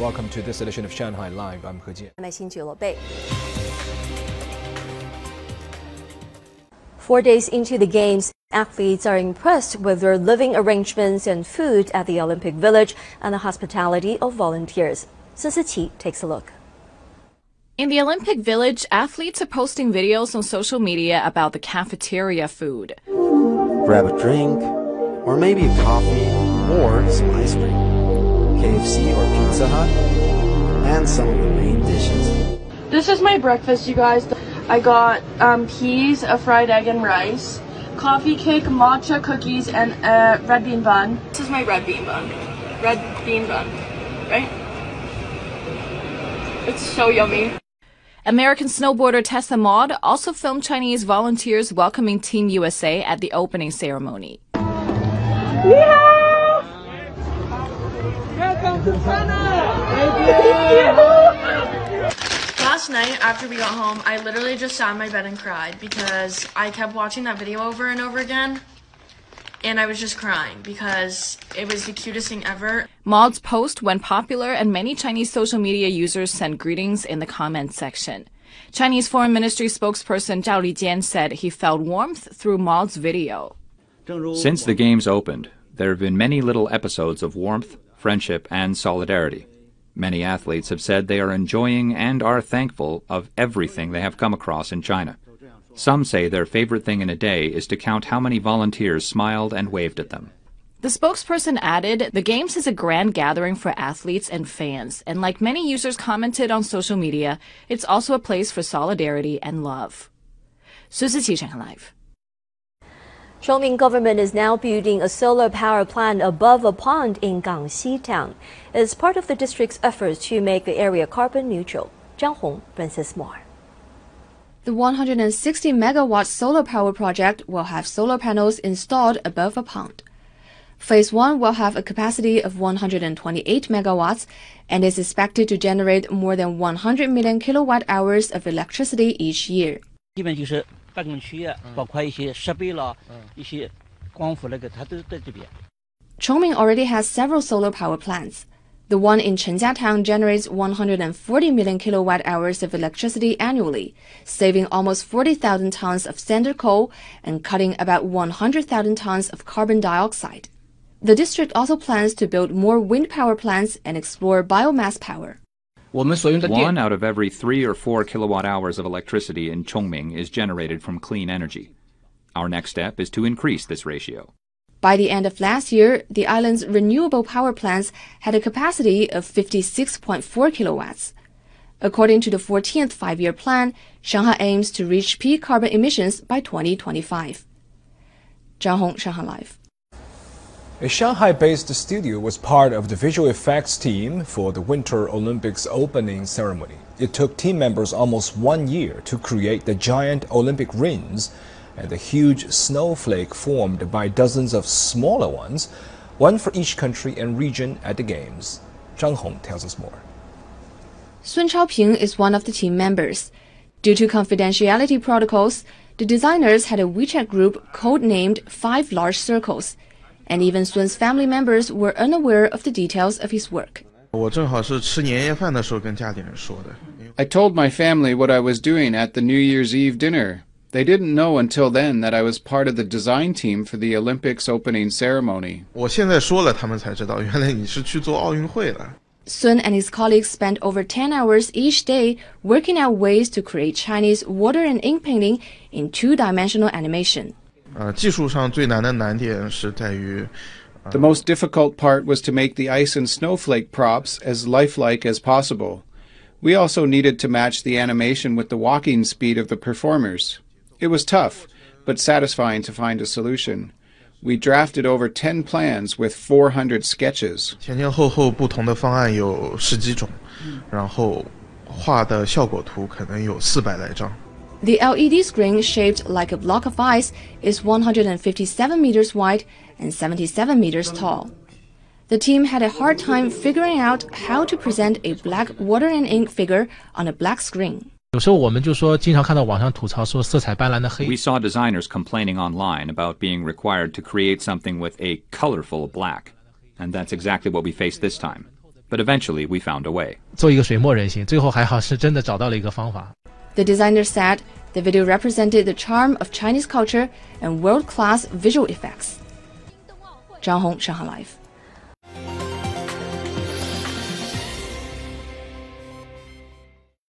Welcome to this edition of Shanghai Live. I'm He Jian. Four days into the Games, athletes are impressed with their living arrangements and food at the Olympic Village and the hospitality of volunteers. Sun takes a look. In the Olympic Village, athletes are posting videos on social media about the cafeteria food. Grab a drink, or maybe a coffee, or some ice cream. KFC or Pizza Hut, and some of the main dishes. This is my breakfast, you guys. I got um, peas, a fried egg, and rice, coffee cake, matcha cookies, and a red bean bun. This is my red bean bun. Red bean bun, right? It's so yummy. American snowboarder Tessa Maud also filmed Chinese volunteers welcoming Team USA at the opening ceremony. Last night, after we got home, I literally just sat in my bed and cried because I kept watching that video over and over again. And I was just crying because it was the cutest thing ever. Maud's post went popular and many Chinese social media users sent greetings in the comment section. Chinese Foreign Ministry spokesperson Zhao Lijian said he felt warmth through Maud's video. Since the Games opened, there have been many little episodes of warmth, friendship, and solidarity. Many athletes have said they are enjoying and are thankful of everything they have come across in China. Some say their favorite thing in a day is to count how many volunteers smiled and waved at them. The spokesperson added, the Games is a grand gathering for athletes and fans, and like many users commented on social media, it's also a place for solidarity and love. 苏思琪 Shanghai Live. Chongming government is now building a solar power plant above a pond in Gangxi town. It's part of the district's efforts to make the area carbon neutral. Zhang Hong brings us more. The 160 megawatt solar power project will have solar panels installed above a pond. Phase 1 will have a capacity of 128 megawatts and is expected to generate more than 100 million kilowatt hours of electricity each year. 基本就是 办公区啊，包括一些设备啦，一些光伏那个，它都在这边。 Chongming already has several solar power plants. The one in Chenjia town generates 140 million kilowatt hours of electricity annually, saving almost 40,000 tons of standard coal and cutting about 100,000 tons of carbon dioxide. The district also plans to build more wind power plants and explore biomass power. One out of every three or four kilowatt hours of electricity in Chongming is generated from clean energy. Our next step is to increase this ratio. By the end of last year, the island's renewable power plants had a capacity of 56.4 kilowatts. According to the 14th five year plan, Shanghai aims to reach peak carbon emissions by 2025. Zhang Hong, Shanghai Live. A Shanghai based studio was part of the visual effects team for the Winter Olympics opening ceremony. It took team members almost one year to create the giant Olympic rings and the huge snowflake formed by dozens of smaller ones, one for each country and region at the Games. Zhang Hong tells us more. Sun Chaoping is one of the team members. Due to confidentiality protocols, the designers had a WeChat group codenamed Five Large Circles, and even Sun's family members were unaware of the details of his work. I told my family what I was doing at the New Year's Eve dinner. They didn't know until then that I was part of the design team for the Olympics opening ceremony. Sun and his colleagues spent over 10 hours each day working out ways to create Chinese water and ink painting in two dimensional animation. 呃，技术上最难的难点是在于， The most difficult part was to make the ice and snowflake props as lifelike as possible. We also needed to match the animation with the walking speed of the performers. It was tough, but satisfying to find a solution. We drafted over 10 plans with 400 sketches. 前前后后不同的方案有十几种，然后画的效果图可能有四百来张。 The LED screen, shaped like a block of ice, is 157 meters wide and 77 meters tall. The team had a hard time figuring out how to present a black water and ink figure on a black screen. 有时候我们就说，经常看到网上吐槽说色彩斑斓的黑。 We saw designers complaining online about being required to create something with a colorful black. And that's exactly what we faced this time. but eventually we found a way. 做一个水墨人形，最后还好是真的找到了一个方法。 the designer said the video represented the charm of Chinese culture and world class visual effects. Zhang Hong, Shanghai Live.